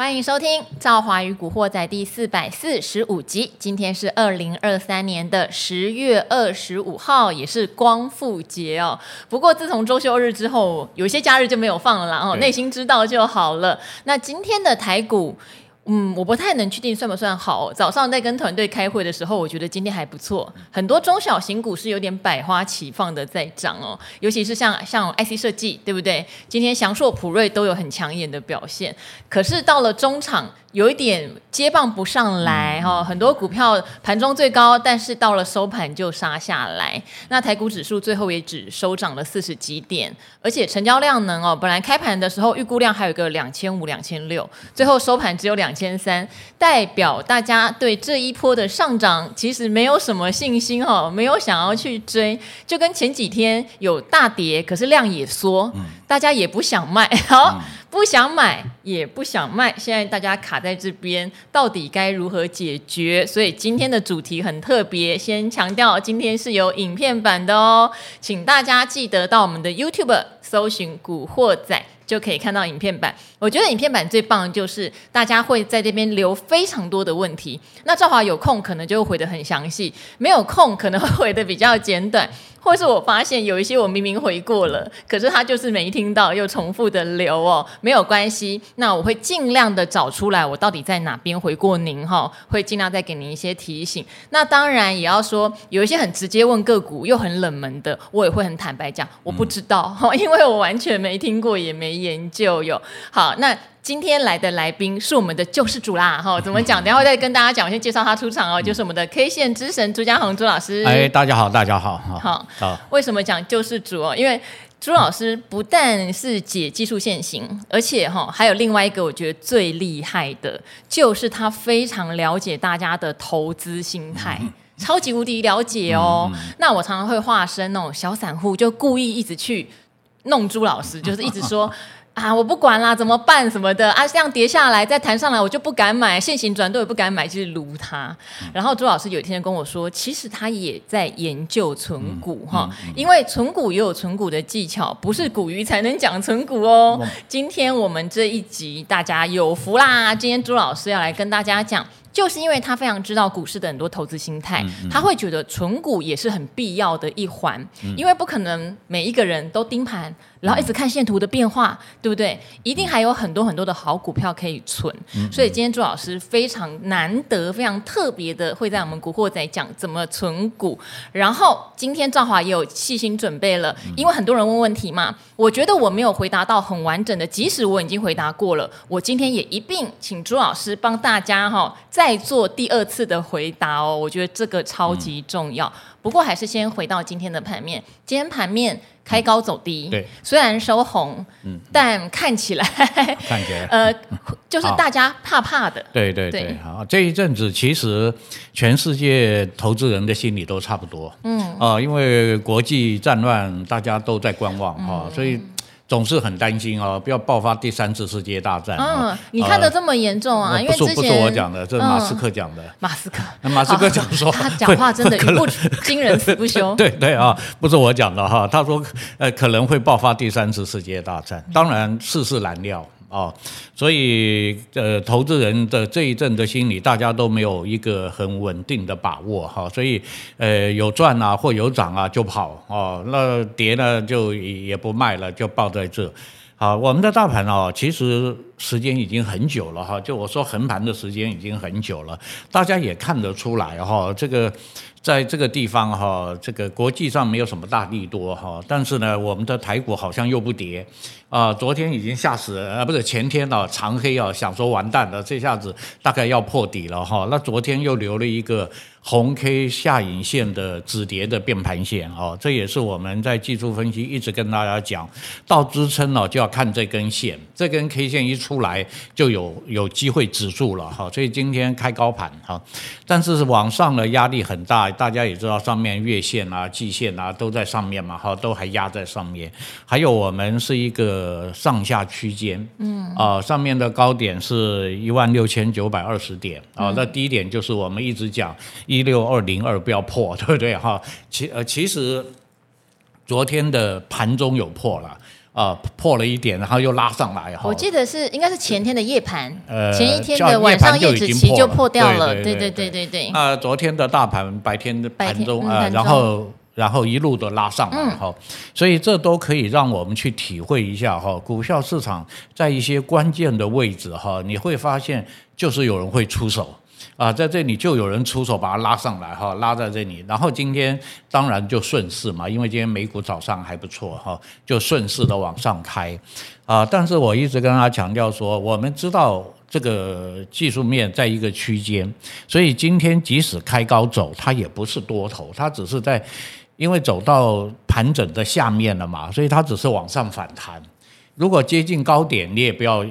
欢迎收听《赵华与古惑仔》第四百四十五集。今天是二零二三年的十月二十五号，也是光复节哦。不过自从周休日之后，有些假日就没有放了啦，哦，内心知道就好了。那今天的台股。嗯，我不太能确定算不算好。早上在跟团队开会的时候，我觉得今天还不错，很多中小型股是有点百花齐放的在涨哦，尤其是像像 IC 设计，对不对？今天翔硕、普瑞都有很抢眼的表现。可是到了中场，有一点接棒不上来哈，很多股票盘中最高，但是到了收盘就杀下来。那台股指数最后也只收涨了四十几点，而且成交量呢哦，本来开盘的时候预估量还有个两千五、两千六，最后收盘只有两千三，代表大家对这一波的上涨其实没有什么信心哦，没有想要去追，就跟前几天有大跌，可是量也缩，大家也不想卖，好。不想买也不想卖，现在大家卡在这边，到底该如何解决？所以今天的主题很特别，先强调今天是有影片版的哦，请大家记得到我们的 YouTube 搜寻“古惑仔”。就可以看到影片版。我觉得影片版最棒的就是大家会在这边留非常多的问题。那赵华有空可能就会回得很详细，没有空可能会回得比较简短。或是我发现有一些我明明回过了，可是他就是没听到，又重复的留哦，没有关系。那我会尽量的找出来，我到底在哪边回过您哈，会尽量再给您一些提醒。那当然也要说，有一些很直接问个股又很冷门的，我也会很坦白讲，我不知道哈，因为我完全没听过也没研究哟。好，那今天来的来宾是我们的救世主啦，哈，怎么讲？等下会再跟大家讲。我先介绍他出场哦，就是我们的 K 线之神朱家宏朱老师。哎，大家好，大家好，好，好。为什么讲救世主哦？因为朱老师不但是解技术线型，而且哈还有另外一个我觉得最厉害的，就是他非常了解大家的投资心态，嗯、超级无敌了解哦。嗯、那我常常会化身那种小散户，就故意一直去弄朱老师，就是一直说。啊，我不管啦，怎么办什么的啊？这样跌下来再弹上来，我就不敢买，现行转都也不敢买，就是撸它。然后朱老师有一天跟我说，其实他也在研究存股哈，因为存股也有存股的技巧，不是股鱼才能讲存股哦。今天我们这一集大家有福啦，今天朱老师要来跟大家讲。就是因为他非常知道股市的很多投资心态，嗯嗯、他会觉得存股也是很必要的一环，嗯、因为不可能每一个人都盯盘，然后一直看线图的变化，嗯、对不对？一定还有很多很多的好股票可以存。嗯、所以今天朱老师非常难得、非常特别的会在我们古惑仔讲怎么存股。然后今天赵华也有细心准备了，因为很多人问问题嘛，我觉得我没有回答到很完整的，即使我已经回答过了，我今天也一并请朱老师帮大家哈。再做第二次的回答哦，我觉得这个超级重要。嗯、不过还是先回到今天的盘面，今天盘面开高走低，嗯、对，虽然收红，嗯，但看起来，看起来，呃，就是大家怕怕的。对对对，好，这一阵子其实全世界投资人的心理都差不多，嗯，啊、呃，因为国际战乱，大家都在观望哈，嗯、所以。总是很担心哦，不要爆发第三次世界大战。嗯，你看的这么严重啊？因为之前不是我讲的，这是马斯克讲的。马斯克，马斯克讲说，他讲话真的 语不惊人死不休。对对啊，不是我讲的哈，他说呃可能会爆发第三次世界大战，当然世事难料。哦，所以呃，投资人的这一阵的心理，大家都没有一个很稳定的把握哈，所以呃，有赚啊或有涨啊就跑哦，那跌呢就也不卖了，就抱在这。好，我们的大盘哦，其实时间已经很久了哈，就我说横盘的时间已经很久了，大家也看得出来哈，这个。在这个地方哈，这个国际上没有什么大利多哈，但是呢，我们的台股好像又不跌啊。昨天已经吓死啊，不是前天啊，长黑啊，想说完蛋了，这下子大概要破底了哈。那昨天又留了一个红 K 下影线的止跌的变盘线啊，这也是我们在技术分析一直跟大家讲，到支撑了就要看这根线，这根 K 线一出来就有有机会止住了哈。所以今天开高盘哈，但是往上的压力很大。大家也知道，上面月线啊、季线啊都在上面嘛，哈，都还压在上面。还有我们是一个上下区间，嗯，啊、呃，上面的高点是一万六千九百二十点，啊、呃，那低点就是我们一直讲一六二零二不要破，对不对？哈，其呃其实昨天的盘中有破了。啊、呃，破了一点，然后又拉上来哈。我记得是应该是前天的夜盘，呃，前一天的晚上夜指期就破掉了。对对对对对。那昨天的大盘白天的盘中啊、然后然后一路的拉上来哈、嗯，所以这都可以让我们去体会一下哈，股票市场在一些关键的位置哈，你会发现就是有人会出手。啊，在这里就有人出手把它拉上来哈，拉在这里，然后今天当然就顺势嘛，因为今天美股早上还不错哈，就顺势的往上开啊。但是我一直跟他强调说，我们知道这个技术面在一个区间，所以今天即使开高走，它也不是多头，它只是在因为走到盘整的下面了嘛，所以它只是往上反弹。如果接近高点，你也不要。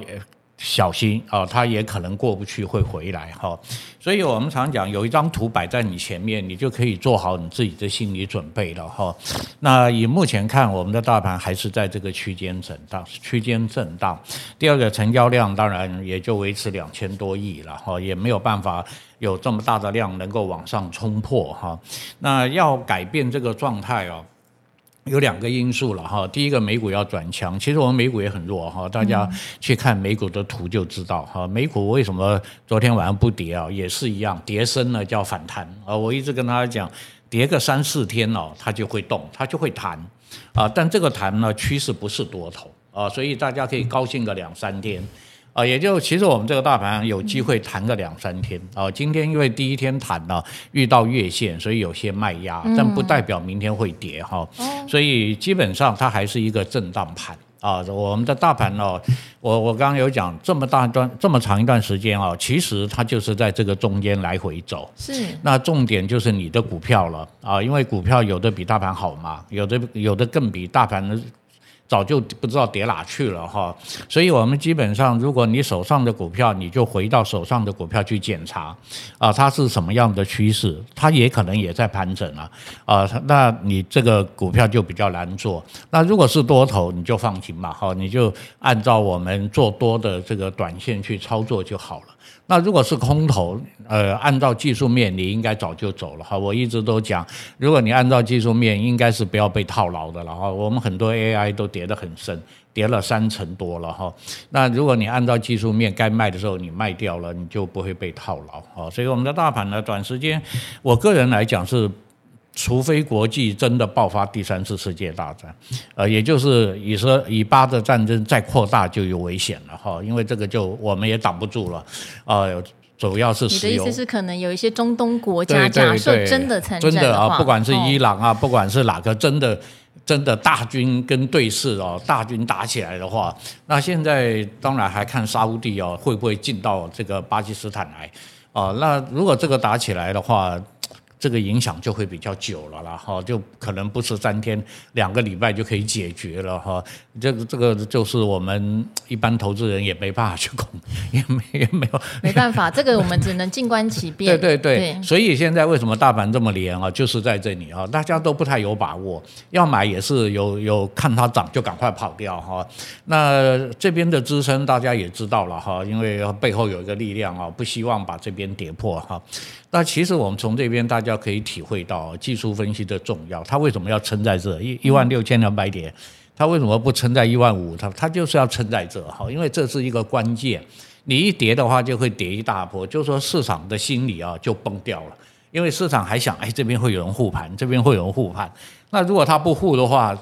小心啊，它也可能过不去，会回来哈。所以我们常讲，有一张图摆在你前面，你就可以做好你自己的心理准备了哈。那以目前看，我们的大盘还是在这个区间震荡，区间震荡。第二个成交量当然也就维持两千多亿了哈，也没有办法有这么大的量能够往上冲破哈。那要改变这个状态哦。有两个因素了哈，第一个美股要转强，其实我们美股也很弱哈，大家去看美股的图就知道哈，美股为什么昨天晚上不跌啊？也是一样，跌深了叫反弹啊。我一直跟大家讲，跌个三四天哦，它就会动，它就会弹啊。但这个弹呢，趋势不是多头啊，所以大家可以高兴个两三天。啊，也就其实我们这个大盘有机会弹个两三天啊。今天因为第一天弹了，遇到月线，所以有些卖压，但不代表明天会跌哈。所以基本上它还是一个震荡盘啊。我们的大盘呢，我我刚刚有讲这么大段这么长一段时间啊，其实它就是在这个中间来回走。是。那重点就是你的股票了啊，因为股票有的比大盘好嘛，有的有的更比大盘。早就不知道跌哪去了哈，所以我们基本上，如果你手上的股票，你就回到手上的股票去检查，啊，它是什么样的趋势，它也可能也在盘整啊，啊，那你这个股票就比较难做。那如果是多头，你就放心吧，哈，你就按照我们做多的这个短线去操作就好了。那如果是空头，呃，按照技术面，你应该早就走了哈。我一直都讲，如果你按照技术面，应该是不要被套牢的了哈。我们很多 AI 都跌得很深，跌了三成多了哈。那如果你按照技术面，该卖的时候你卖掉了，你就不会被套牢啊。所以我们的大盘呢，短时间，我个人来讲是。除非国际真的爆发第三次世界大战，呃，也就是以色以巴的战争再扩大就有危险了哈，因为这个就我们也挡不住了，呃，主要是石油。你的意思是可能有一些中东国家假设真的参战真的啊，不管是伊朗啊，不管是哪个真的真的大军跟对峙哦，大军打起来的话，那现在当然还看沙乌地哦会不会进到这个巴基斯坦来啊？那如果这个打起来的话。这个影响就会比较久了啦，哈，就可能不是三天两个礼拜就可以解决了，哈。这个这个就是我们一般投资人也没办法去控，也没也没有没办法，这个我们只能静观其变。对对对，对，所以现在为什么大盘这么连啊？就是在这里啊，大家都不太有把握，要买也是有有看它涨就赶快跑掉哈。那这边的支撑大家也知道了哈，因为背后有一个力量啊，不希望把这边跌破哈。那其实我们从这边大家要可以体会到技术分析的重要。它为什么要撑在这一一万六千两百点？它为什么不撑在一万五？它它就是要撑在这哈，因为这是一个关键。你一跌的话，就会跌一大波，就是说市场的心理啊就崩掉了。因为市场还想，哎，这边会有人护盘，这边会有人护盘。那如果它不护的话，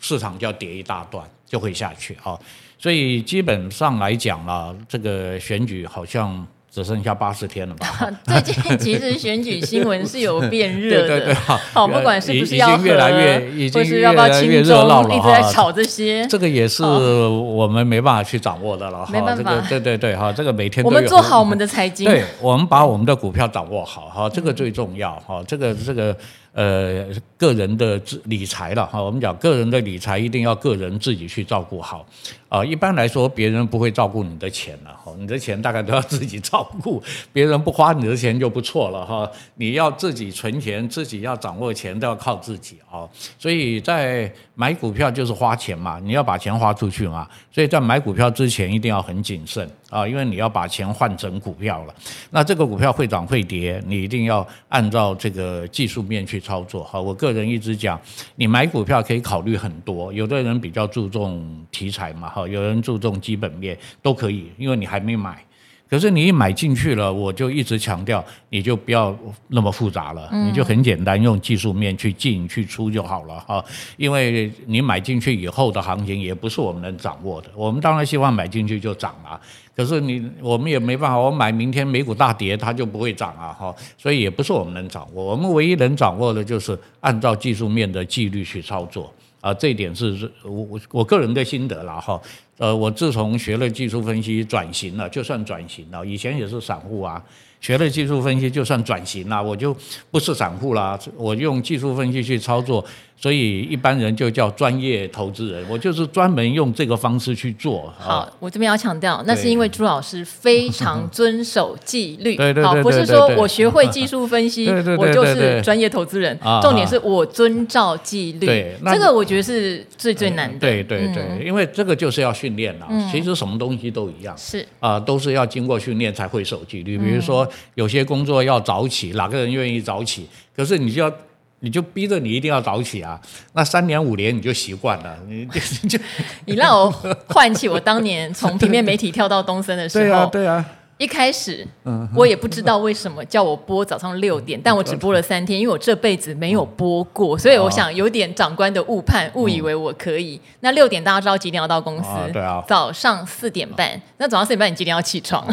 市场就要跌一大段，就会下去啊。所以基本上来讲了，这个选举好像。只剩下八十天了吧？最近其实选举新闻是有变热的，对 对对，好，不管是不是要越来越，已经越来越热闹了，一直在炒这些。这个也是我们没办法去掌握的了，没办法。对对对，哈，这个每天都我们做好我们的财经，对，我们把我们的股票掌握好，哈，这个最重要，哈，这个这个。呃，个人的理财了哈，我们讲个人的理财一定要个人自己去照顾好啊。一般来说，别人不会照顾你的钱了哈，你的钱大概都要自己照顾，别人不花你的钱就不错了哈。你要自己存钱，自己要掌握钱，都要靠自己啊。所以在买股票就是花钱嘛，你要把钱花出去嘛。所以在买股票之前一定要很谨慎啊，因为你要把钱换成股票了。那这个股票会涨会跌，你一定要按照这个技术面去操作。好，我个人一直讲，你买股票可以考虑很多，有的人比较注重题材嘛，哈，有人注重基本面，都可以，因为你还没买。可是你一买进去了，我就一直强调，你就不要那么复杂了，你就很简单，用技术面去进去出就好了哈。因为你买进去以后的行情也不是我们能掌握的，我们当然希望买进去就涨了。可是你我们也没办法，我买明天美股大跌，它就不会涨啊哈。所以也不是我们能掌握，我们唯一能掌握的就是按照技术面的纪律去操作啊。这一点是我我我个人的心得了哈。呃，我自从学了技术分析转型了，就算转型了，以前也是散户啊，学了技术分析就算转型了，我就不是散户啦，我用技术分析去操作。所以一般人就叫专业投资人，我就是专门用这个方式去做。好，我这边要强调，那是因为朱老师非常遵守纪律。对对对，好，不是说我学会技术分析，我就是专业投资人。重点是我遵照纪律。对，这个我觉得是最最难的。对对对，因为这个就是要训练了。其实什么东西都一样。是啊，都是要经过训练才会守纪律。比如说有些工作要早起，哪个人愿意早起？可是你就要。你就逼着你一定要早起啊！那三年五年你就习惯了，你 就 就你让我唤起我当年从平面媒体跳到东森的时候。对啊，对啊。一开始，我也不知道为什么叫我播早上六点，但我只播了三天，因为我这辈子没有播过，所以我想有点长官的误判，误以为我可以。那六点大家知道几点要到公司？对啊，早上四点半。那早上四点半你几点要起床？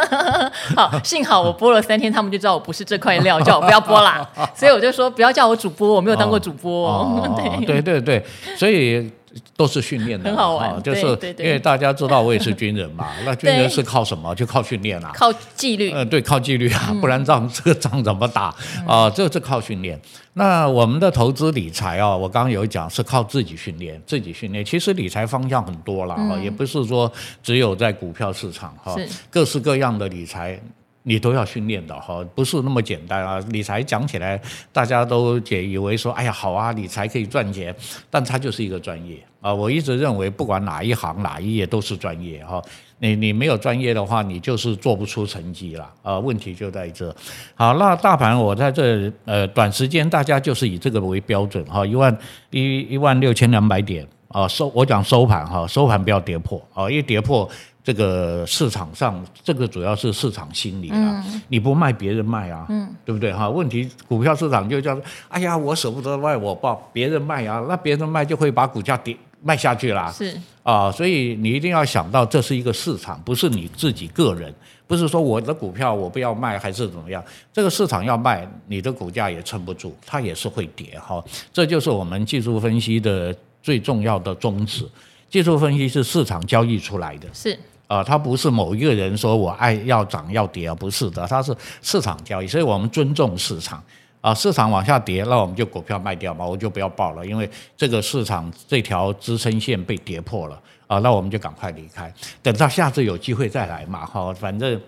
好，幸好我播了三天，他们就知道我不是这块料，叫我不要播啦。所以我就说不要叫我主播，我没有当过主播。对对对，所以。都是训练的，很好玩，就是因为大家知道我也是军人嘛，那军人是靠什么？就靠训练啊，靠纪律。嗯，对，靠纪律啊，不然仗这个仗怎么打啊？这是靠训练。那我们的投资理财啊，我刚刚有讲是靠自己训练，自己训练。其实理财方向很多了啊，也不是说只有在股票市场哈，各式各样的理财。你都要训练的哈，不是那么简单啊！理财讲起来，大家都解以为说，哎呀，好啊，理财可以赚钱，但它就是一个专业啊！我一直认为，不管哪一行哪一业都是专业哈。你你没有专业的话，你就是做不出成绩了啊！问题就在这。好，那大盘我在这呃短时间，大家就是以这个为标准哈，一万一一万六千两百点啊收，我讲收盘哈，收盘不要跌破啊，一跌破。这个市场上，这个主要是市场心理啊，嗯、你不卖，别人卖啊，嗯、对不对哈？问题股票市场就叫做，哎呀，我舍不得卖，我报别人卖啊，那别人卖就会把股价跌卖下去啦。是啊，所以你一定要想到，这是一个市场，不是你自己个人，不是说我的股票我不要卖还是怎么样，这个市场要卖，你的股价也撑不住，它也是会跌哈。这就是我们技术分析的最重要的宗旨。技术分析是市场交易出来的，是。啊，它不是某一个人说我爱要涨要跌啊，不是的，它是市场交易，所以我们尊重市场。啊，市场往下跌，那我们就股票卖掉嘛，我就不要报了，因为这个市场这条支撑线被跌破了啊，那我们就赶快离开，等到下次有机会再来嘛，哈，反正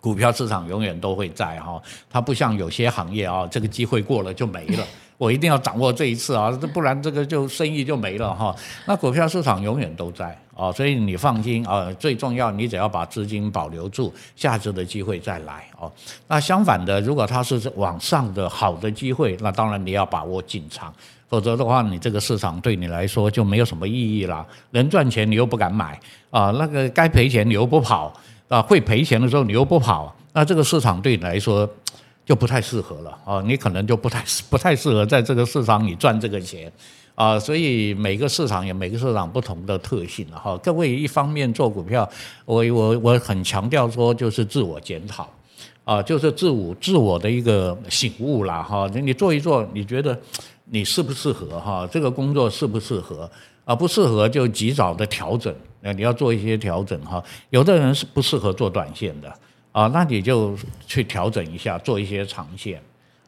股票市场永远都会在哈，它不像有些行业啊，这个机会过了就没了。我一定要掌握这一次啊，不然这个就生意就没了哈。那股票市场永远都在啊，所以你放心啊。最重要，你只要把资金保留住，下次的机会再来哦。那相反的，如果它是往上的好的机会，那当然你要把握进场，否则的话，你这个市场对你来说就没有什么意义了。能赚钱你又不敢买啊，那个该赔钱你又不跑啊，会赔钱的时候你又不跑，那这个市场对你来说。就不太适合了啊，你可能就不太 不太适合在这个市场里赚这个钱啊，所以每个市场有每个市场不同的特性哈。各位一方面做股票，我我我很强调说就是自我检讨啊，就是自我自我的一个醒悟啦哈。你做一做，你觉得你适不适合哈？这个工作适不适合啊？不适合就及早的调整，你要做一些调整哈。有的人是不适合做短线的。啊，那你就去调整一下，做一些长线，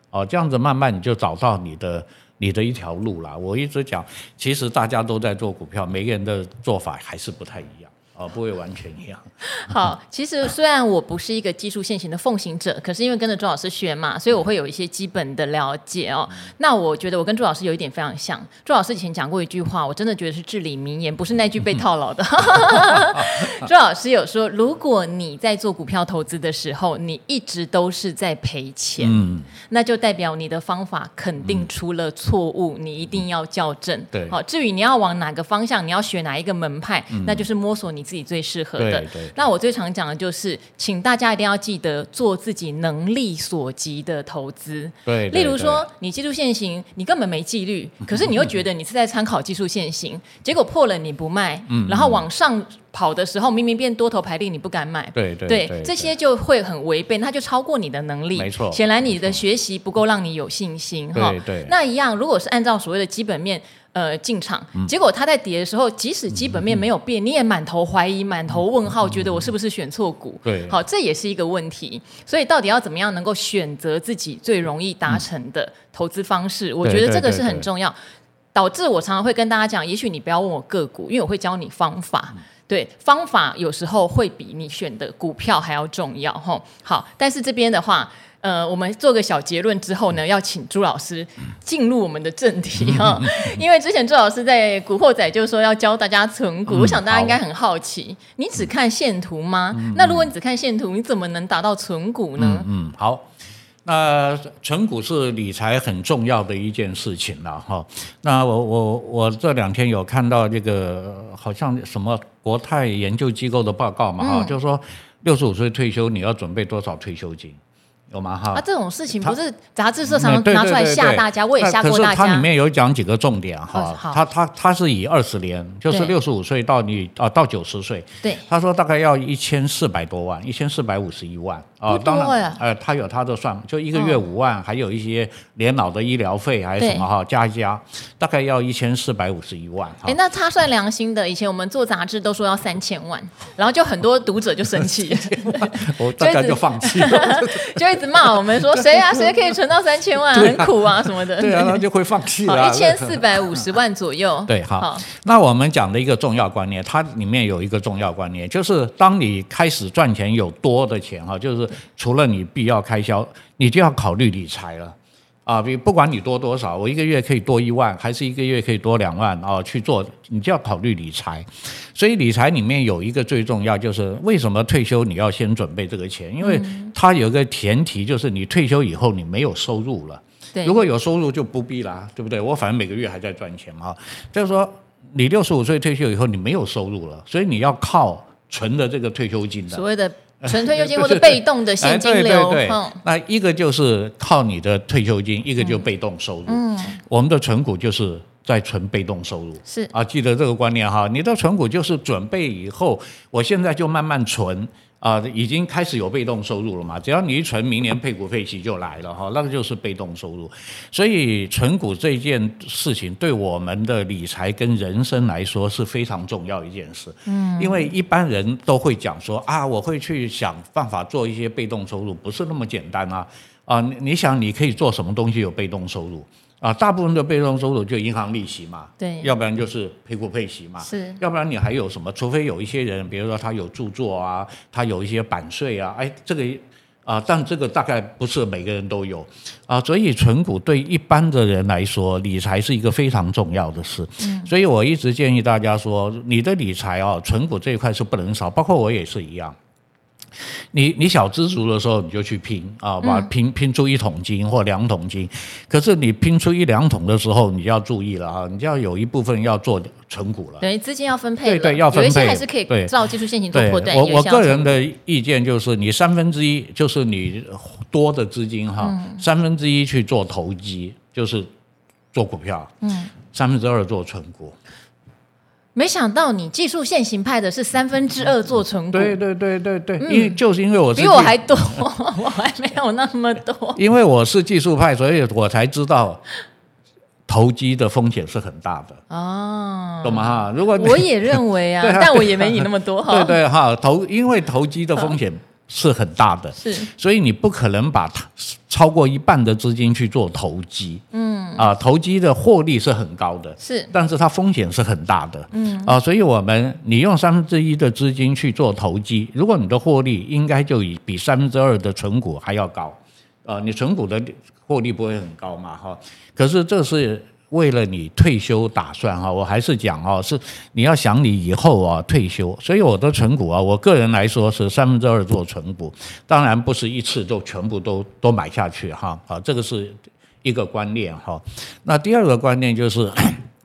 哦，这样子慢慢你就找到你的你的一条路了。我一直讲，其实大家都在做股票，每个人的做法还是不太一样。哦，不会完全一样。好，其实虽然我不是一个技术现行的奉行者，可是因为跟着朱老师学嘛，所以我会有一些基本的了解哦。那我觉得我跟朱老师有一点非常像。朱老师以前讲过一句话，我真的觉得是至理名言，不是那句被套牢的。朱老师有说，如果你在做股票投资的时候，你一直都是在赔钱，嗯，那就代表你的方法肯定出了错误，嗯、你一定要校正。对，好，至于你要往哪个方向，你要学哪一个门派，嗯、那就是摸索你自己最适合的。那我最常讲的就是，请大家一定要记得做自己能力所及的投资。对，例如说，你技术限行，你根本没纪律，可是你又觉得你是在参考技术限行，结果破了你不卖，嗯，然后往上跑的时候，明明变多头排列，你不敢买。对对对，对，这些就会很违背，那就超过你的能力。没错，显然你的学习不够让你有信心。哈，对对。那一样，如果是按照所谓的基本面。呃，进场，结果它在跌的时候，即使基本面没有变，你也满头怀疑、满头问号，觉得我是不是选错股？对，好，这也是一个问题。所以，到底要怎么样能够选择自己最容易达成的投资方式？我觉得这个是很重要。导致我常常会跟大家讲，也许你不要问我个股，因为我会教你方法。对，方法有时候会比你选的股票还要重要。吼，好，但是这边的话。呃，我们做个小结论之后呢，要请朱老师进入我们的正题 哈。因为之前朱老师在《古惑仔》就是说要教大家存股，嗯、我想大家应该很好奇，你只看线图吗？嗯、那如果你只看线图，你怎么能达到存股呢？嗯，嗯，好，那存股是理财很重要的一件事情了哈。那我我我这两天有看到这个好像什么国泰研究机构的报告嘛哈，嗯、就是说六十五岁退休你要准备多少退休金？有吗？哈，啊，这种事情不是杂志社常拿出来吓大家，我也吓过大家。它里面有讲几个重点哈，它它它是以二十年，就是六十五岁到你啊到九十岁，对，他说大概要一千四百多万，一千四百五十一万。啊，当然，呃，他有他的算，就一个月五万，还有一些年老的医疗费还是什么哈，加一加，大概要一千四百五十一万。哎，那他算良心的，以前我们做杂志都说要三千万，然后就很多读者就生气，我大家就放弃了，就。一直骂我们说谁啊，谁可以存到三千万，很苦啊什么的。对啊，他就会放弃了。一千四百五十万左右。对，好。那我们讲的一个重要观念，它里面有一个重要观念，就是当你开始赚钱有多的钱哈，就是除了你必要开销，你就要考虑理财了。啊，比不管你多多少，我一个月可以多一万，还是一个月可以多两万啊？去做，你就要考虑理财。所以理财里面有一个最重要，就是为什么退休你要先准备这个钱？因为它有一个前提，就是你退休以后你没有收入了。对，如果有收入就不必啦，对不对？我反正每个月还在赚钱嘛。就是说，你六十五岁退休以后你没有收入了，所以你要靠存的这个退休金的。所谓的。纯退休金或者被动的现金流，那一个就是靠你的退休金，一个就被动收入。嗯，我们的存股就是在存被动收入。是啊，记得这个观念哈，你的存股就是准备以后，我现在就慢慢存。啊，已经开始有被动收入了嘛？只要你一存，明年配股配息就来了哈，那个就是被动收入。所以存股这件事情对我们的理财跟人生来说是非常重要一件事。嗯，因为一般人都会讲说啊，我会去想办法做一些被动收入，不是那么简单啊。啊，你想你可以做什么东西有被动收入？啊，大部分的被动收入就银行利息嘛，对，要不然就是配股配息嘛，是，要不然你还有什么？除非有一些人，比如说他有著作啊，他有一些版税啊，哎，这个啊，但这个大概不是每个人都有啊，所以存股对一般的人来说，理财是一个非常重要的事。嗯，所以我一直建议大家说，你的理财啊，存股这一块是不能少，包括我也是一样。你你小知足的时候，你就去拼啊，把拼拼出一桶金或两桶金。可是你拼出一两桶的时候，你就要注意了啊，你就要有一部分要做存股了。等于资金要分配。对对，要分配。有一些还是可以照技术线型做波段。我我个人的意见就是，你三分之一就是你多的资金哈，三分之一去做投机，就是做股票。嗯。三分之二做存股。没想到你技术现行派的是三分之二做存股，对对对对对，因为就是因为我是比我还多，我还没有那么多。因为我是技术派，所以我才知道投机的风险是很大的哦，懂吗？哈，如果我也认为 啊，但我也没你那么多哈。对对哈，投因为投机的风险是很大的，是，所以你不可能把它超过一半的资金去做投机，嗯，啊，投机的获利是很高的，是，但是它风险是很大的，嗯，啊，所以我们你用三分之一的资金去做投机，如果你的获利应该就以比三分之二的存股还要高，呃，你存股的获利不会很高嘛，哈，可是这是。为了你退休打算哈，我还是讲哈，是你要想你以后啊退休，所以我的存股啊，我个人来说是三分之二做存股，当然不是一次就全部都都买下去哈，啊，这个是一个观念哈。那第二个观念就是，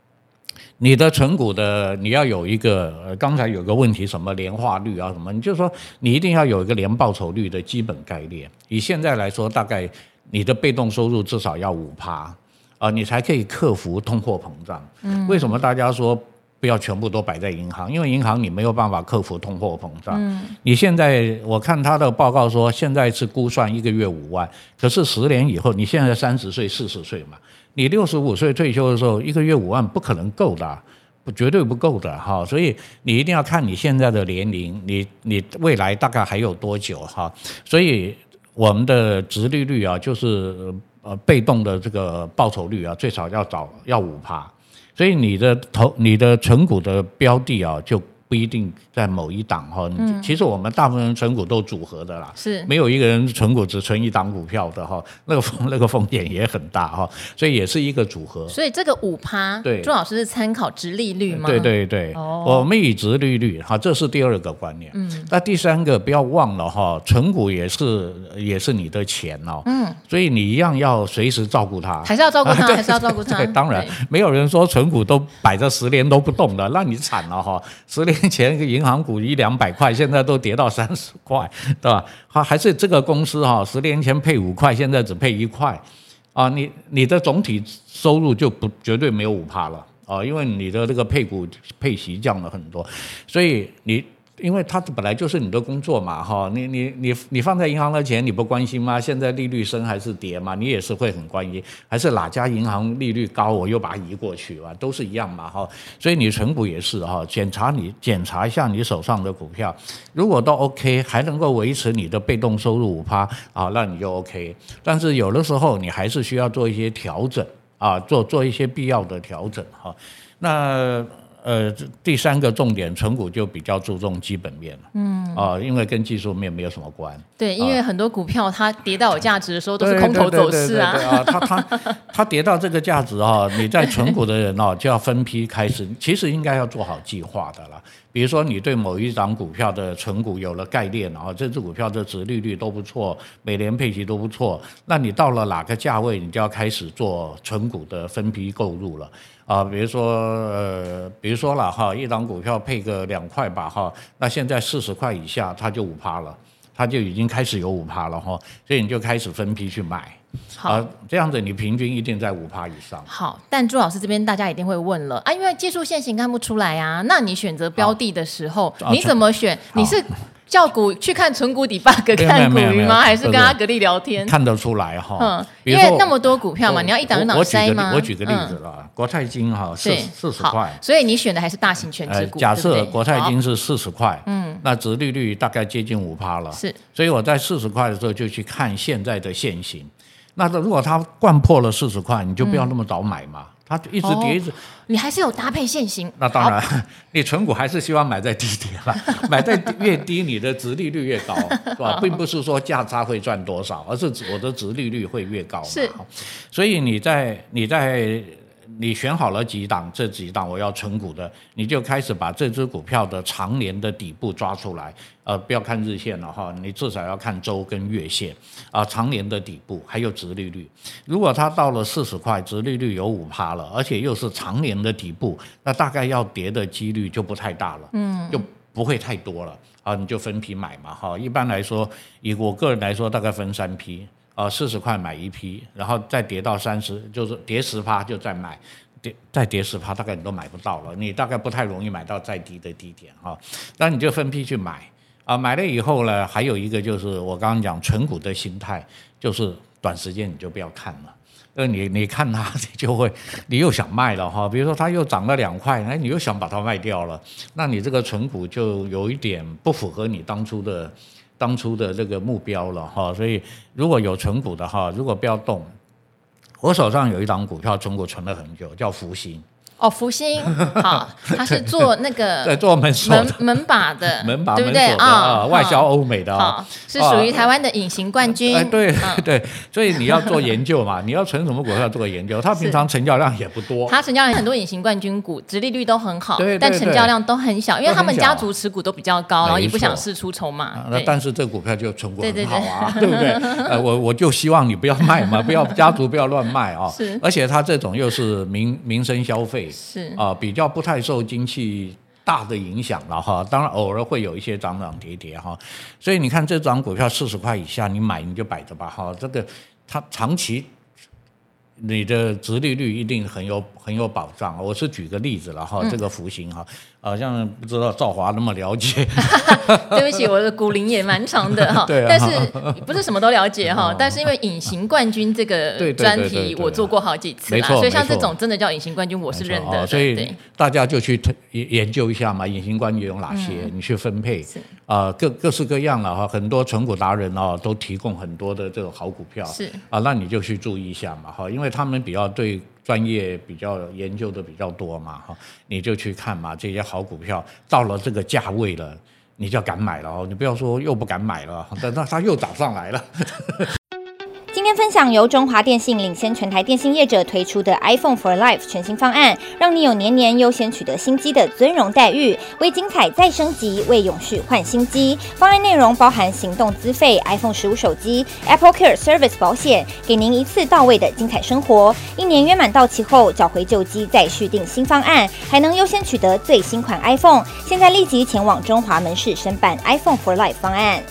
你的存股的你要有一个，刚才有个问题什么年化率啊什么，你就说你一定要有一个年报酬率的基本概念。以现在来说，大概你的被动收入至少要五趴。啊，你才可以克服通货膨胀。嗯，为什么大家说不要全部都摆在银行？因为银行你没有办法克服通货膨胀。嗯，你现在我看他的报告说，现在是估算一个月五万，可是十年以后，你现在三十岁、四十岁嘛，你六十五岁退休的时候，一个月五万不可能够的，不绝对不够的哈。所以你一定要看你现在的年龄，你你未来大概还有多久哈。所以我们的殖利率啊，就是。呃，被动的这个报酬率啊，最少要找要五趴，所以你的投你的存股的标的啊，就。不一定在某一档哈，其实我们大部分人存股都组合的啦，是没有一个人存股只存一档股票的哈，那个风那个风险也很大哈，所以也是一个组合。所以这个五趴，对，朱老师是参考殖利率吗？对对对，哦，我们以殖利率哈，这是第二个观念。嗯，那第三个不要忘了哈，存股也是也是你的钱哦，嗯，所以你一样要随时照顾它，还是要照顾它，还是要照顾它。对，当然没有人说存股都摆着十年都不动的，那你惨了哈，十年。前一个银行股一两百块，现在都跌到三十块，对吧？好还是这个公司哈，十年前配五块，现在只配一块，啊，你你的总体收入就不绝对没有五趴了啊，因为你的这个配股配息降了很多，所以你。因为它本来就是你的工作嘛，哈，你你你你放在银行的钱你不关心吗？现在利率升还是跌嘛？你也是会很关心，还是哪家银行利率高，我又把它移过去嘛，都是一样嘛，哈。所以你存股也是哈，检查你检查一下你手上的股票，如果都 OK，还能够维持你的被动收入五趴啊，那你就 OK。但是有的时候你还是需要做一些调整啊，做做一些必要的调整哈。那。呃，第三个重点，存股就比较注重基本面了。嗯，啊、呃，因为跟技术面没有什么关。对，因为很多股票它跌到有价值的时候都是空头走势啊。对啊，它它 它跌到这个价值啊，你在存股的人哦就要分批开始，其实应该要做好计划的了。比如说你对某一档股票的存股有了概念，然后这只股票的值利率都不错，每年配息都不错，那你到了哪个价位，你就要开始做存股的分批购入了。啊，比如说，呃，比如说了哈，一档股票配个两块吧哈，那现在四十块以下，它就五趴了，它就已经开始有五趴了哈，所以你就开始分批去买，好，啊，这样子你平均一定在五趴以上。好，但朱老师这边大家一定会问了啊，因为技术线型看不出来啊，那你选择标的的时候，你怎么选？你是？叫股去看存股 debug 看股鱼吗？还是跟阿格力聊天？看得出来哈，嗯，因为那么多股票嘛，你要一档一档筛吗？我举个例子啦，国泰金哈四四十块，所以你选的还是大型全值股。假设国泰金是四十块，嗯，那殖利率大概接近五趴了，是，所以我在四十块的时候就去看现在的现行。那如果它掼破了四十块，你就不要那么早买嘛。它一直跌，一直、哦，你还是有搭配现行。那当然，你存股还是希望买在低点了，买在越低，你的值利率越高，是吧？并不是说价差会赚多少，而是我的值利率会越高。是，所以你在你在。你选好了几档，这几档我要存股的，你就开始把这只股票的长年的底部抓出来，呃，不要看日线了哈，你至少要看周跟月线啊，呃，长年的底部还有殖利率。如果它到了四十块，殖利率有五趴了，而且又是长年的底部，那大概要跌的几率就不太大了，嗯，就不会太多了啊，你就分批买嘛哈。一般来说，以我个人来说，大概分三批。呃，四十块买一批，然后再跌到三十，就是跌十趴就再买，跌再跌十趴，大概你都买不到了，你大概不太容易买到再低的低点哈。那你就分批去买啊，买了以后呢，还有一个就是我刚刚讲存股的心态，就是短时间你就不要看了，呃，你你看它，你就会你又想卖了哈。比如说它又涨了两块，哎，你又想把它卖掉了，那你这个存股就有一点不符合你当初的。当初的这个目标了哈。所以如果有存股的哈，如果不要动，我手上有一档股票中国存了很久，叫福星。哦，福星好，他是做那个对做门门门把的，门把 对不对啊？外销欧美的啊，是属于台湾的隐形冠军。哎，对对，所以你要做研究嘛，你要存什么股票做个研究。他平常成交量也不多，他成交量很多，隐形冠军股殖利率都很好，但成交量都很小，因为他们家族持股都比较高，然后也不想释出筹码。那但是这股票就存股很好啊，对不对？呃，我我就希望你不要卖嘛，不要家族不要乱卖啊。是，而且他这种又是民民生消费，是啊比。比较不太受经济大的影响了哈，当然偶尔会有一些涨涨跌跌哈，所以你看这张股票四十块以下，你买你就摆着吧哈，这个它长期你的殖利率一定很有很有保障。我是举个例子了哈，这个福星哈。好像不知道赵华那么了解，对不起，我的股龄也蛮长的哈。但是不是什么都了解哈。但是因为隐形冠军这个专题我做过好几次啦，所以像这种真的叫隐形冠军，我是认得。所以大家就去研究一下嘛，隐形冠军有哪些，你去分配啊，各各式各样了哈。很多存股达人哦都提供很多的这种好股票，是啊，那你就去注意一下嘛哈，因为他们比较对。专业比较研究的比较多嘛，哈，你就去看嘛，这些好股票到了这个价位了，你就要敢买了哦，你不要说又不敢买了，等到它又涨上来了。分享由中华电信领先全台电信业者推出的 iPhone for Life 全新方案，让你有年年优先取得新机的尊荣待遇，为精彩再升级，为永续换新机。方案内容包含行动资费、iPhone 十五手机、Apple Care Service 保险，给您一次到位的精彩生活。一年约满到期后缴回旧机，再续订新方案，还能优先取得最新款 iPhone。现在立即前往中华门市申办 iPhone for Life 方案。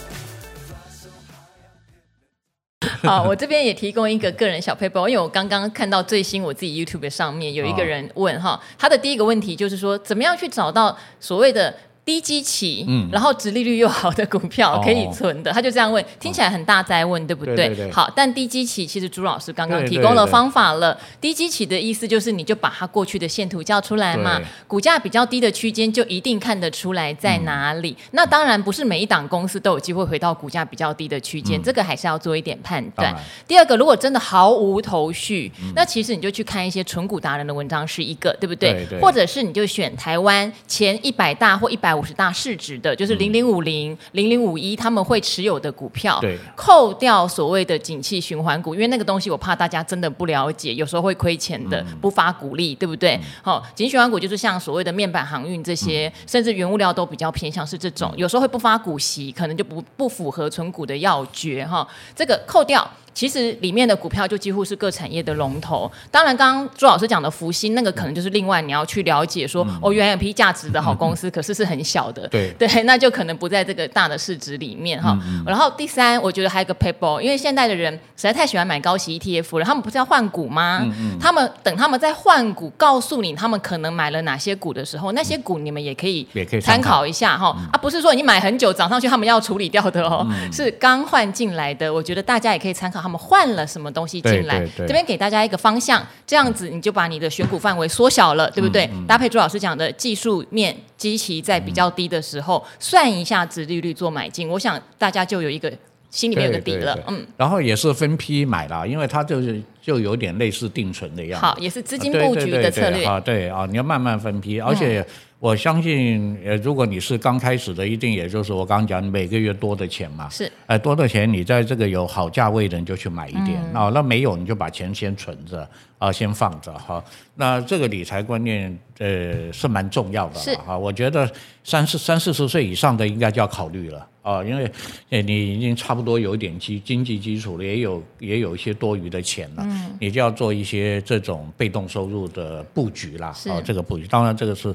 好，我这边也提供一个个人小配包，因为我刚刚看到最新我自己 YouTube 上面有一个人问哈，他的第一个问题就是说，怎么样去找到所谓的。低基期，嗯，然后殖利率又好的股票可以存的，他就这样问，听起来很大灾问，对不对？好，但低基期其实朱老师刚刚提供了方法了。低基期的意思就是，你就把它过去的线图叫出来嘛，股价比较低的区间就一定看得出来在哪里。那当然不是每一档公司都有机会回到股价比较低的区间，这个还是要做一点判断。第二个，如果真的毫无头绪，那其实你就去看一些纯股达人的文章是一个，对不对？或者是你就选台湾前一百大或一百。五十大市值的，就是零零五零、零零五一，他们会持有的股票，对，扣掉所谓的景气循环股，因为那个东西我怕大家真的不了解，有时候会亏钱的，不发股利，对不对？好、嗯，景气循环股就是像所谓的面板航运这些，嗯、甚至原物料都比较偏向是这种，有时候会不发股息，可能就不不符合存股的要诀哈。这个扣掉。其实里面的股票就几乎是各产业的龙头。当然，刚刚朱老师讲的福星那个可能就是另外你要去了解说，哦，原来有批价值的好公司，可是是很小的。对对，那就可能不在这个大的市值里面哈。然后第三，我觉得还有一个 paper，因为现在的人实在太喜欢买高息 ETF 了，他们不是要换股吗？他们等他们在换股，告诉你他们可能买了哪些股的时候，那些股你们也可以参考一下哈。啊，不是说你买很久涨上去，他们要处理掉的哦，是刚换进来的。我觉得大家也可以参考。他们换了什么东西进来？这边给大家一个方向，这样子你就把你的选股范围缩小了，对不对？搭配朱老师讲的技术面基期在比较低的时候，算一下殖利率做买进，我想大家就有一个心里面有个底了。嗯，然后也是分批买啦，因为它就是就有点类似定存的样子。好，也是资金布局的策略。啊，对啊，你要慢慢分批，而且。我相信，呃，如果你是刚开始的，一定也就是我刚刚讲，每个月多的钱嘛，是，呃，多的钱，你在这个有好价位的，你就去买一点，啊、嗯。哦，那没有你就把钱先存着，啊、呃，先放着哈。那这个理财观念，呃，是蛮重要的，是。啊，我觉得三四三四十岁以上的应该就要考虑了，啊、哦，因为，呃，你已经差不多有一点基经济基础了，也有也有一些多余的钱了，嗯，你就要做一些这种被动收入的布局啦，啊、哦，这个布局，当然这个是。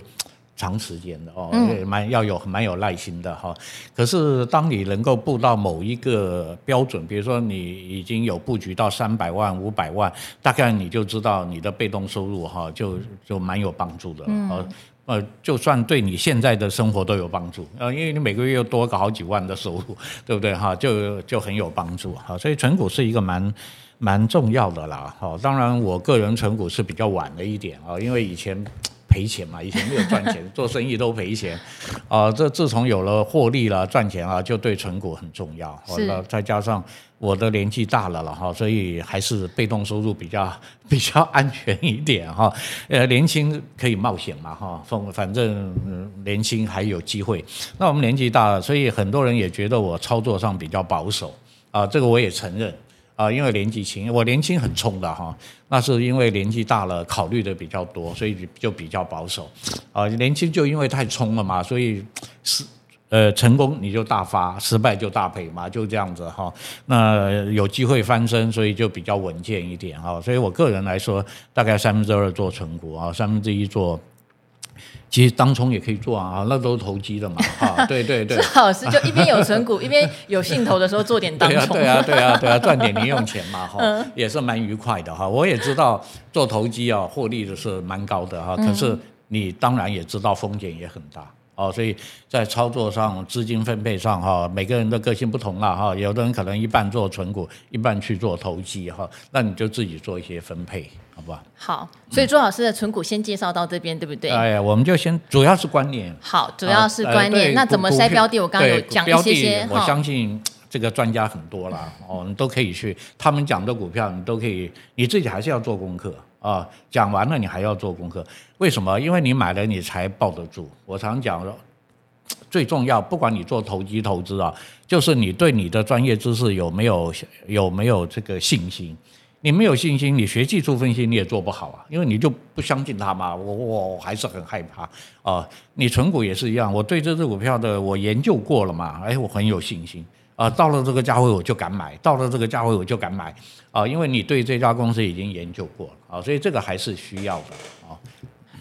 长时间的哦，蛮要有蛮有耐心的哈。可是当你能够布到某一个标准，比如说你已经有布局到三百万、五百万，大概你就知道你的被动收入哈，就就蛮有帮助的。呃呃，就算对你现在的生活都有帮助，呃，因为你每个月又多个好几万的收入，对不对哈？就就很有帮助哈。所以存股是一个蛮蛮重要的啦。哈，当然我个人存股是比较晚了一点啊，因为以前。赔钱嘛，以前没有赚钱，做生意都赔钱，啊、呃，这自从有了获利了赚钱啊，就对存股很重要。是，再加上我的年纪大了了哈，所以还是被动收入比较 比较安全一点哈。呃，年轻可以冒险嘛哈，反反正年轻还有机会。那我们年纪大了，所以很多人也觉得我操作上比较保守啊，这个我也承认。啊，因为年纪轻，我年轻很冲的哈，那是因为年纪大了，考虑的比较多，所以就比较保守。啊，年轻就因为太冲了嘛，所以是呃成功你就大发，失败就大赔嘛，就这样子哈。那有机会翻身，所以就比较稳健一点哈。所以我个人来说，大概三分之二做存股啊，三分之一做。其实当冲也可以做啊，那都是投机的嘛，啊，对对对，是老师就一边有存股，一边有兴头的时候做点当冲，对啊对啊对啊赚点零用钱嘛，哈，也是蛮愉快的哈。我也知道做投机啊，获利的是蛮高的哈，可是你当然也知道风险也很大。哦，所以在操作上、资金分配上，哈，每个人的个性不同了，哈，有的人可能一半做存股，一半去做投机，哈，那你就自己做一些分配，好不好？好，所以朱老师的存股先介绍到这边，对不对？哎呀，我们就先主要是观念。好，主要是观念。那怎么筛标的？我刚刚有讲一些些。我相信这个专家很多了，哦，你都可以去，他们讲的股票你都可以，你自己还是要做功课。啊，讲完了你还要做功课，为什么？因为你买了你才抱得住。我常讲，最重要，不管你做投机投资啊，就是你对你的专业知识有没有有没有这个信心。你没有信心，你学技术分析你也做不好啊，因为你就不相信它嘛。我我还是很害怕啊。你存股也是一样，我对这只股票的我研究过了嘛，哎，我很有信心。啊，到了这个价位我就敢买，到了这个价位我就敢买，啊，因为你对这家公司已经研究过了，啊，所以这个还是需要的，啊。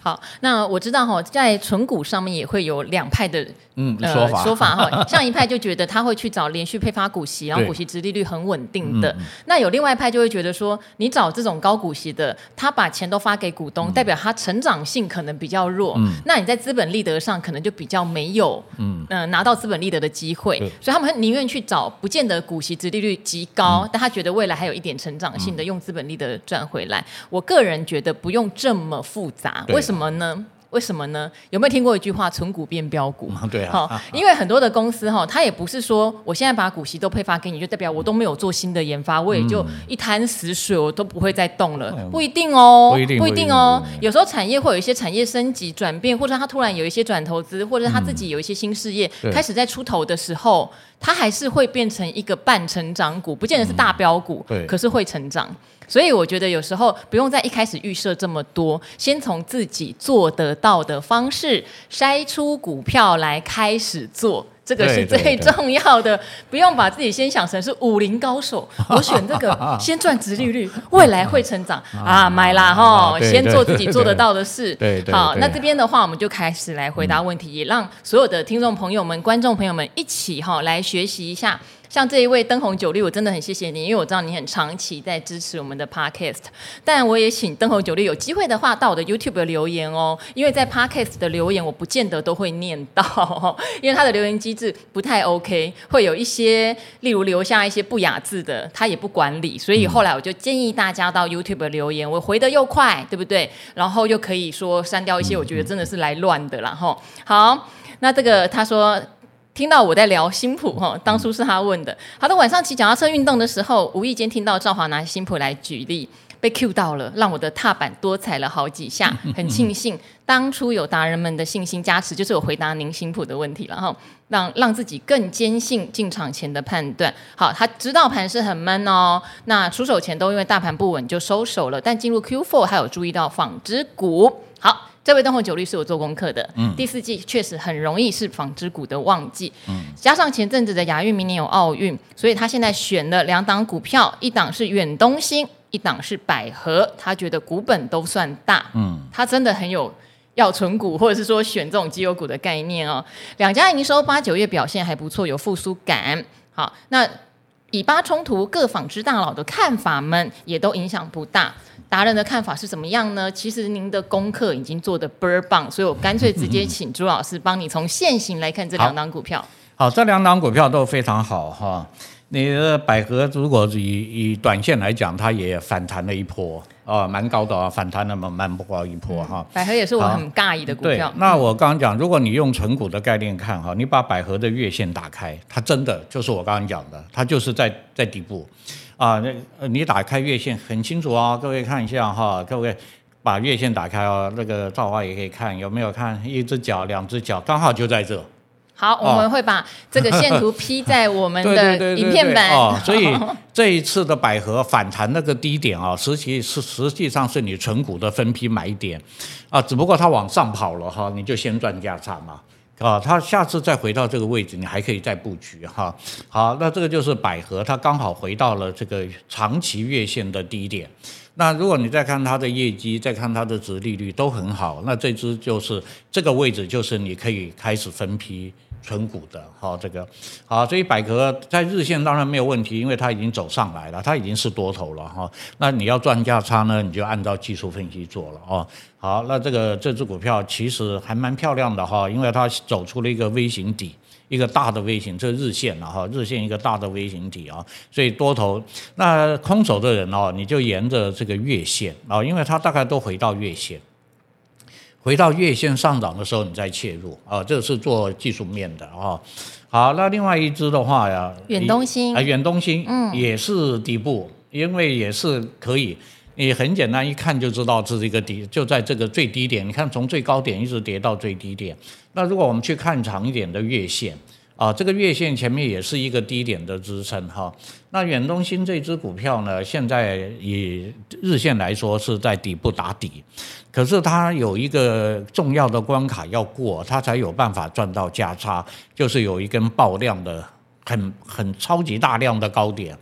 好，那我知道哈，在存股上面也会有两派的嗯说法、呃、说法 哈，像一派就觉得他会去找连续配发股息，然后股息殖利率很稳定的。那有另外一派就会觉得说，你找这种高股息的，他把钱都发给股东，代表他成长性可能比较弱。那你在资本利得上可能就比较没有嗯拿到资本利得的机会，所以他们宁愿去找不见得股息殖利率极高，但他觉得未来还有一点成长性的，用资本利得赚回来。我个人觉得不用这么复杂，为？什么呢？为什么呢？有没有听过一句话“存股变标股”？对啊，好，因为很多的公司哈，它也不是说我现在把股息都配发给你，就代表我都没有做新的研发，我也就一滩死水，我都不会再动了。不一定哦，不一定，不一定哦。有时候产业会有一些产业升级转变，或者它突然有一些转投资，或者它自己有一些新事业开始在出头的时候，它还是会变成一个半成长股，不见得是大标股，对，可是会成长。所以我觉得有时候不用在一开始预设这么多，先从自己做得到的方式筛出股票来开始做，这个是最重要的。不用把自己先想成是武林高手，我选这个先赚殖利率，未来会成长 啊，买啦哈！先做自己做得到的事。好，那这边的话，我们就开始来回答问题，也让所有的听众朋友们、观众朋友们一起哈来学习一下。像这一位灯红酒绿，我真的很谢谢你，因为我知道你很长期在支持我们的 Podcast。但我也请灯红酒绿有机会的话，到我的 YouTube 留言哦，因为在 Podcast 的留言我不见得都会念到，因为他的留言机制不太 OK，会有一些例如留下一些不雅字的，他也不管理，所以后来我就建议大家到 YouTube 留言，我回得又快，对不对？然后又可以说删掉一些我觉得真的是来乱的，然后好，那这个他说。听到我在聊新普哈，当初是他问的。好的，晚上骑脚踏车运动的时候，无意间听到赵华拿新普来举例，被 Q 到了，让我的踏板多踩了好几下。很庆幸当初有达人们的信心加持，就是我回答您新普的问题了哈，让让自己更坚信进场前的判断。好，他知道盘是很闷哦，那出手前都因为大盘不稳就收手了，但进入 Q4 还有注意到纺织股。好。这位灯红酒绿是我做功课的，嗯，第四季确实很容易是纺织股的旺季，嗯，加上前阵子的亚运，明年有奥运，所以他现在选了两档股票，一档是远东新，一档是百合，他觉得股本都算大，嗯，他真的很有要存股或者是说选这种绩优股的概念哦。两家营收八九月表现还不错，有复苏感。好，那以巴冲突各纺织大佬的看法们也都影响不大。达人的看法是怎么样呢？其实您的功课已经做得倍儿棒，所以我干脆直接 请朱老师帮你从现行来看这两档股票。好，好，这两档股票都非常好哈。你的百合如果以以短线来讲，它也反弹了一波啊，蛮高的啊，反弹那么蛮不高一波哈、嗯。百合也是我很尬意的股票。对，那我刚刚讲，如果你用纯股的概念看哈，你把百合的月线打开，它真的就是我刚刚讲的，它就是在在底部啊。那你打开月线很清楚啊，各位看一下哈，各位把月线打开哦，那个赵华也可以看有没有看一只脚、两只脚，刚好就在这。好，我们会把这个线图 P 在我们的 影片版。哦，所以这一次的百合反弹那个低点啊，实际是实际上是你存股的分批买点啊，只不过它往上跑了哈，你就先赚价差嘛啊，它下次再回到这个位置，你还可以再布局哈。好，那这个就是百合，它刚好回到了这个长期月线的低点。那如果你再看它的业绩，再看它的值利率都很好，那这支就是这个位置，就是你可以开始分批。存股的，好，这个，好，所以百合在日线当然没有问题，因为它已经走上来了，它已经是多头了哈。那你要赚价差呢，你就按照技术分析做了哦。好，那这个这只股票其实还蛮漂亮的哈，因为它走出了一个 V 型底，一个大的微型，这日线了哈，日线一个大的微型体啊，所以多头。那空手的人哦，你就沿着这个月线啊，因为它大概都回到月线。回到月线上涨的时候，你再切入啊，这是做技术面的啊。好，那另外一只的话呀，远东新啊，远东新，嗯，也是底部，因为也是可以，你很简单一看就知道这是一个底，就在这个最低点。你看从最高点一直跌到最低点。那如果我们去看长一点的月线。啊，这个月线前面也是一个低点的支撑哈。那远东新这支股票呢，现在以日线来说是在底部打底，可是它有一个重要的关卡要过，它才有办法赚到价差，就是有一根爆量的很很超级大量的高点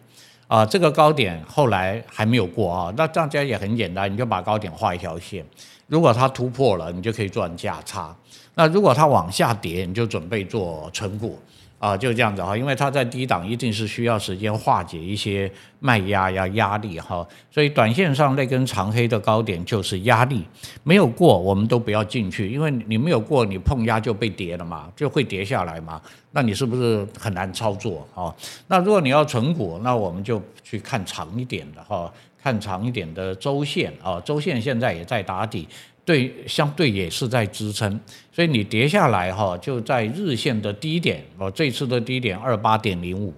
啊。这个高点后来还没有过啊，那大家也很简单，你就把高点画一条线，如果它突破了，你就可以赚价差。那如果它往下跌，你就准备做存股啊，就这样子哈，因为它在低档一定是需要时间化解一些卖压呀压力哈，所以短线上那根长黑的高点就是压力，没有过我们都不要进去，因为你没有过，你碰压就被跌了嘛，就会跌下来嘛，那你是不是很难操作啊？那如果你要存股，那我们就去看长一点的哈，看长一点的周线啊，周线现在也在打底。对，相对也是在支撑，所以你跌下来哈，就在日线的低点，哦，这次的低点二八点零五，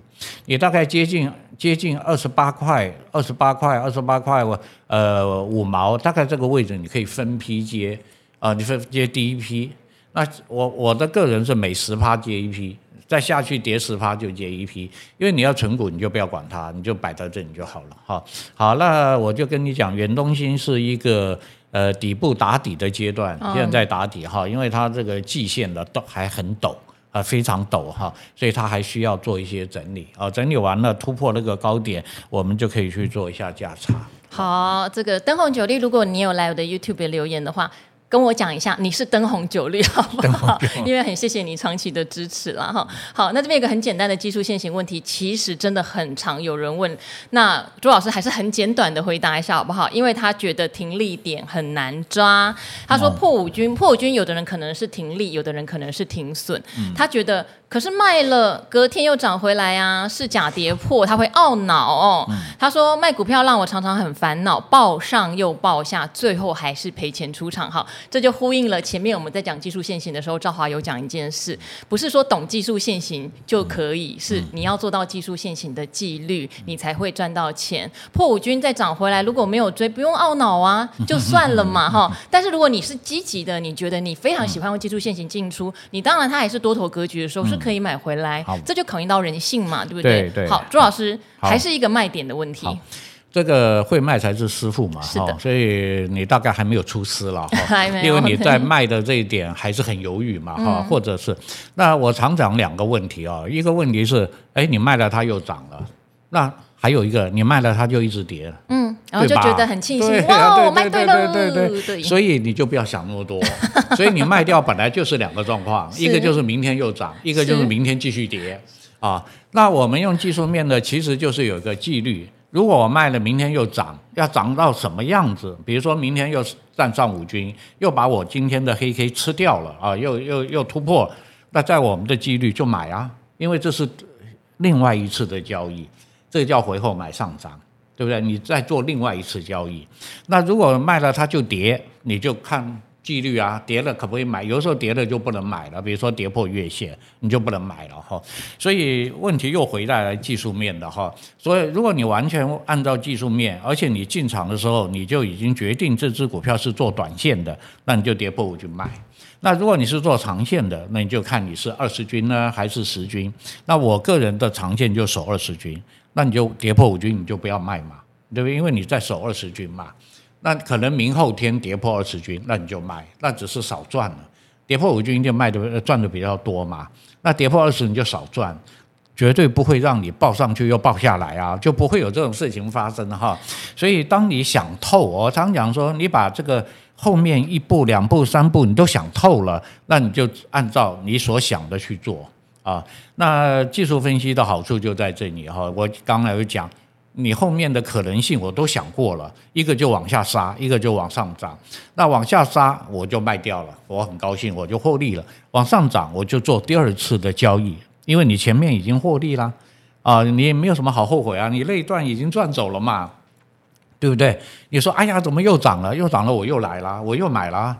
你大概接近接近二十八块，二十八块，二十八块，呃，五毛，大概这个位置你可以分批接，啊，你分接第一批，那我我的个人是每十趴接一批，再下去跌十趴就接一批，因为你要存股，你就不要管它，你就摆在这里就好了，哈，好，那我就跟你讲，远东新是一个。呃，底部打底的阶段，现在在打底哈，因为它这个季线的都还很陡啊，非常陡哈，所以它还需要做一些整理啊，整理完了突破那个高点，我们就可以去做一下价差。好，这个灯红酒绿，如果你有来我的 YouTube 留言的话。跟我讲一下，你是灯红酒绿 好不好？因为很谢谢你长期的支持了哈。好，那这边有个很简单的技术线型问题，其实真的很常有人问。那朱老师还是很简短的回答一下好不好？因为他觉得停利点很难抓。他说破五均，破五均有的人可能是停利，有的人可能是停损。他觉得。可是卖了，隔天又涨回来啊，是假跌破，他会懊恼哦。嗯、他说卖股票让我常常很烦恼，报上又报下，最后还是赔钱出场。哈，这就呼应了前面我们在讲技术线型的时候，赵华有讲一件事，不是说懂技术线型就可以，嗯、是你要做到技术线型的纪律，你才会赚到钱。破五均再涨回来，如果没有追，不用懊恼啊，就算了嘛哈。但是如果你是积极的，你觉得你非常喜欢用技术线型进出，你当然它还是多头格局的时候是。可以买回来，好这就考验到人性嘛，对不对？对对。好，朱老师还是一个卖点的问题。这个会卖才是师傅嘛，是的。所以你大概还没有出师了，还没有，因为你在卖的这一点还是很犹豫嘛，哈、嗯，或者是那我常讲两个问题啊，一个问题是，哎，你卖了它又涨了，那还有一个你卖了它就一直跌，嗯。然后就觉得很庆幸，哇，我卖对了，对对对，所以你就不要想那么多，所以你卖掉本来就是两个状况，一个就是明天又涨，一个就是明天继续跌啊。那我们用技术面的，其实就是有一个纪律，如果我卖了，明天又涨，要涨到什么样子？比如说明天又站上五均，又把我今天的黑 K 吃掉了啊，又又又突破，那在我们的纪律就买啊，因为这是另外一次的交易，这叫回后买上涨，对不对？你再做另外一次交易，那如果卖了它就跌，你就看。纪律啊，跌了可不可以买？有时候跌了就不能买了，比如说跌破月线，你就不能买了哈。所以问题又回来了技术面的哈。所以如果你完全按照技术面，而且你进场的时候你就已经决定这只股票是做短线的，那你就跌破我就卖。那如果你是做长线的，那你就看你是二十均呢还是十均。那我个人的长线就守二十均，那你就跌破五均你就不要卖嘛，对不对？因为你在守二十均嘛。那可能明后天跌破二十均，那你就卖，那只是少赚了。跌破五均就卖的赚的比较多嘛。那跌破二十你就少赚，绝对不会让你报上去又报下来啊，就不会有这种事情发生哈。所以当你想透，我常讲说，你把这个后面一步、两步、三步你都想透了，那你就按照你所想的去做啊。那技术分析的好处就在这里哈。我刚才有讲。你后面的可能性我都想过了，一个就往下杀，一个就往上涨。那往下杀我就卖掉了，我很高兴，我就获利了。往上涨我就做第二次的交易，因为你前面已经获利了，啊，你也没有什么好后悔啊，你那一段已经赚走了嘛，对不对？你说，哎呀，怎么又涨了？又涨了，我又来了，我又买了。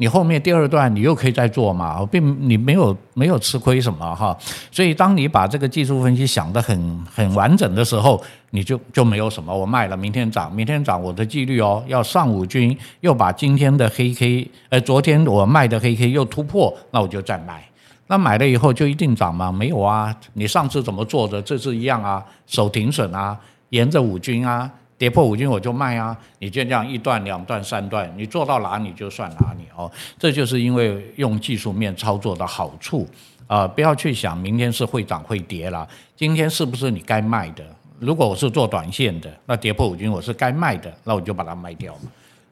你后面第二段你又可以再做嘛，并你没有没有吃亏什么哈，所以当你把这个技术分析想得很很完整的时候，你就就没有什么我卖了，明天涨，明天涨，我的纪律哦要上五均，又把今天的黑 K，呃，昨天我卖的黑 K 又突破，那我就再买，那买了以后就一定涨吗？没有啊，你上次怎么做的，这次一样啊，守停损啊，沿着五均啊。跌破五均我就卖啊！你就这样一段、两段、三段，你做到哪里就算哪里哦。这就是因为用技术面操作的好处啊！不要去想明天是会涨会跌了，今天是不是你该卖的？如果我是做短线的，那跌破五均我是该卖的，那我就把它卖掉。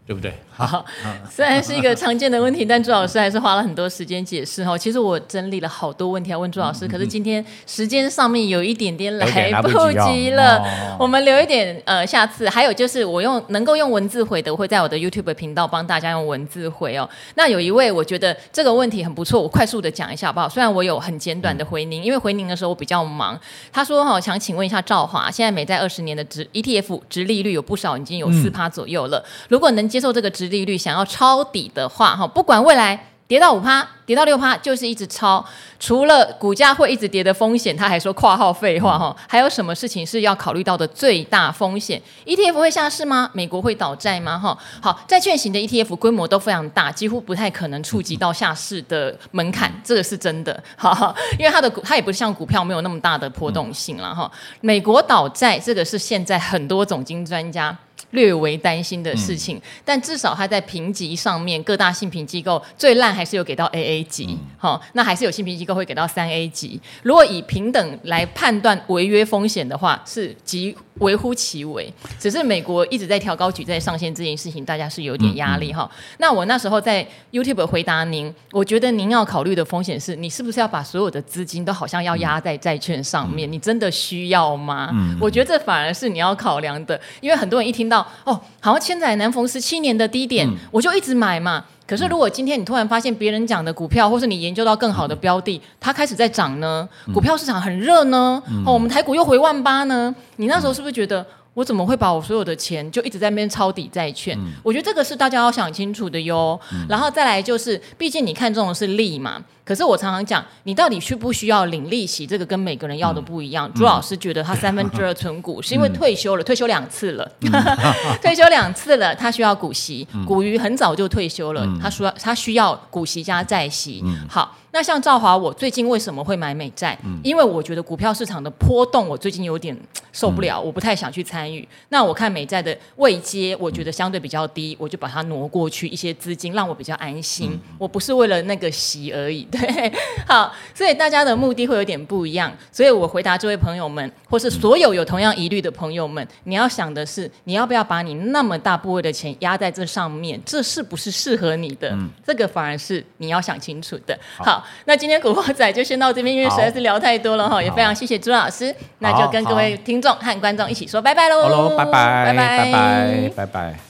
对不对？好，虽然是一个常见的问题，但朱老师还是花了很多时间解释哈。其实我整理了好多问题要问朱老师，可是今天时间上面有一点点来不及了，我们留一点呃，下次。还有就是我用能够用文字回的，我会在我的 YouTube 频道帮大家用文字回哦。那有一位我觉得这个问题很不错，我快速的讲一下好不好？虽然我有很简短的回您，因为回您的时候我比较忙。他说哈，想请问一下赵华，现在美债二十年的值 ETF 值利率有不少，已经有四趴左右了，如果能接。接受这个值利率，想要抄底的话，哈，不管未来跌到五趴、跌到六趴，就是一直抄。除了股价会一直跌的风险，他还说括号废话哈，还有什么事情是要考虑到的最大风险？ETF 会下市吗？美国会倒债吗？哈，好，债券型的 ETF 规模都非常大，几乎不太可能触及到下市的门槛，这个是真的。哈，因为它的股，它也不像股票没有那么大的波动性了哈。美国倒债，这个是现在很多总经专家。略为担心的事情，嗯、但至少它在评级上面，各大信评机构最烂还是有给到 AA 级，好、嗯哦，那还是有信评机构会给到三 A 级。如果以平等来判断违约风险的话，是极微乎其微。只是美国一直在调高举债上限这件事情，大家是有点压力哈、嗯嗯。那我那时候在 YouTube 回答您，我觉得您要考虑的风险是你是不是要把所有的资金都好像要压在债券上面、嗯？你真的需要吗、嗯？我觉得这反而是你要考量的，因为很多人一听到。哦，好像千载难逢十七年的低点，嗯，我就一直买嘛。可是如果今天你突然发现别人讲的股票，或是你研究到更好的标的，它开始在涨呢，股票市场很热呢，哦，我们台股又回万八呢，你那时候是不是觉得？我怎么会把我所有的钱就一直在那边抄底债券？嗯，我觉得这个是大家要想清楚的哟。嗯，然后再来就是，毕竟你看中的是利嘛。可是我常常讲，你到底需不需要领利息？这个跟每个人要的不一样。嗯，朱老师觉得他三分之二存股，嗯，是因为退休了，退休两次了，嗯，退休两次了，他需要股息。股鱼很早就退休了，嗯，他需要他需要股息加债息。嗯，好。那像兆华，我最近为什么会买美债？嗯，因为我觉得股票市场的波动，我最近有点受不了，嗯，我不太想去参与。那我看美债的位阶，我觉得相对比较低，我就把它挪过去一些资金，让我比较安心。嗯，我不是为了那个息而已，对。好，所以大家的目的会有点不一样。所以我回答这位朋友们，或是所有有同样疑虑的朋友们，你要想的是，你要不要把你那么大部位的钱压在这上面？这是不是适合你的？嗯，这个反而是你要想清楚的。好。好那今天古惑仔就先到这边，因为实在是聊太多了哈，也非常谢谢朱老师。那就跟各位听众和观众一起说拜拜喽！好喽，拜拜，拜拜，拜拜，拜拜。